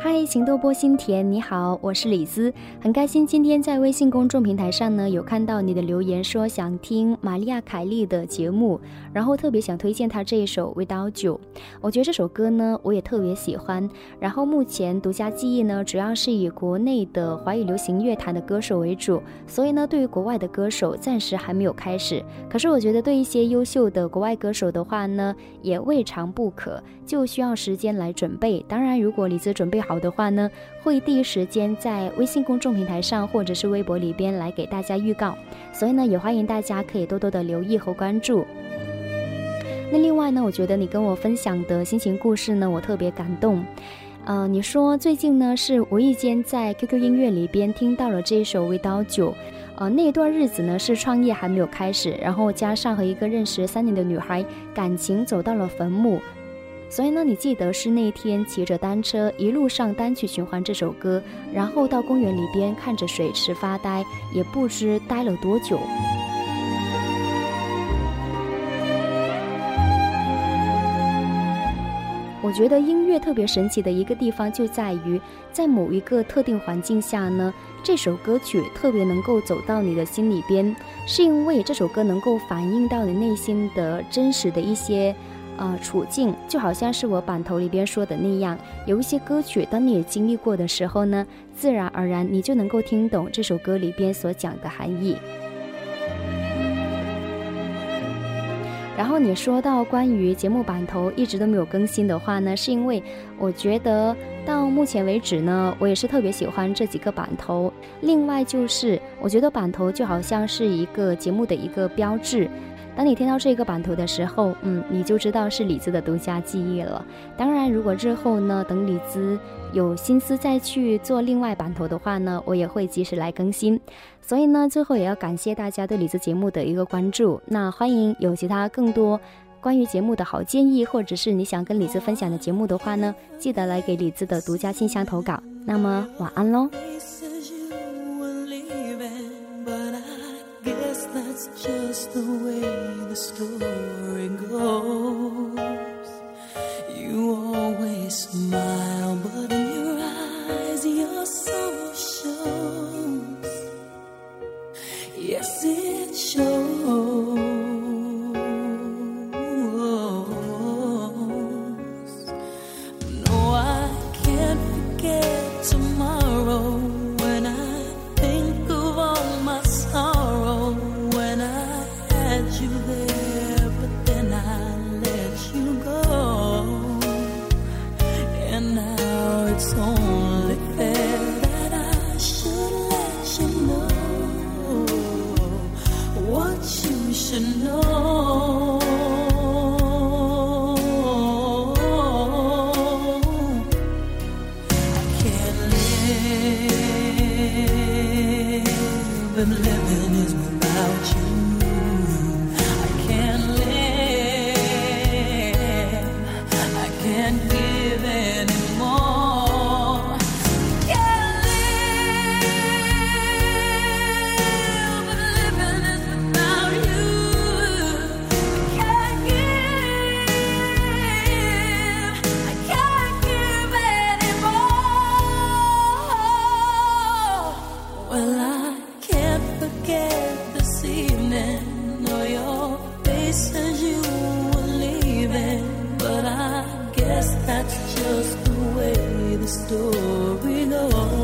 嗨，情窦波心田，你好，我是李子，很开心今天在微信公众平台上呢有看到你的留言，说想听玛利亚凯莉的节目，然后特别想推荐她这一首《Without You》，我觉得这首歌呢我也特别喜欢。然后目前独家记忆呢主要是以国内的华语流行乐坛的歌手为主，所以呢对于国外的歌手暂时还没有开始。可是我觉得对一些优秀的国外歌手的话呢也未尝不可，就需要时间来准备。当然，如果李子准备好。好的话呢，会第一时间在微信公众平台上或者是微博里边来给大家预告，所以呢，也欢迎大家可以多多的留意和关注。那另外呢，我觉得你跟我分享的心情故事呢，我特别感动。呃，你说最近呢是无意间在 QQ 音乐里边听到了这一首《味道酒》，呃，那一段日子呢是创业还没有开始，然后加上和一个认识三年的女孩感情走到了坟墓。所以呢，你记得是那天骑着单车一路上单曲循环这首歌，然后到公园里边看着水池发呆，也不知待了多久。我觉得音乐特别神奇的一个地方就在于，在某一个特定环境下呢，这首歌曲特别能够走到你的心里边，是因为这首歌能够反映到你内心的真实的一些。啊，处境就好像是我版头里边说的那样，有一些歌曲，当你也经历过的时候呢，自然而然你就能够听懂这首歌里边所讲的含义。然后你说到关于节目版头一直都没有更新的话呢，是因为我觉得到目前为止呢，我也是特别喜欢这几个版头。另外就是我觉得版头就好像是一个节目的一个标志。当你听到这个版头的时候，嗯，你就知道是李子的独家记忆了。当然，如果日后呢，等李子有心思再去做另外版头的话呢，我也会及时来更新。所以呢，最后也要感谢大家对李子节目的一个关注。那欢迎有其他更多关于节目的好建议，或者是你想跟李子分享的节目的话呢，记得来给李子的独家信箱投稿。那么晚安喽。But in your eyes, your shows. Yes, it shows. and living is without you. I can't live. I can't evening. Know your face says you were leaving, but I guess that's just the way the story goes.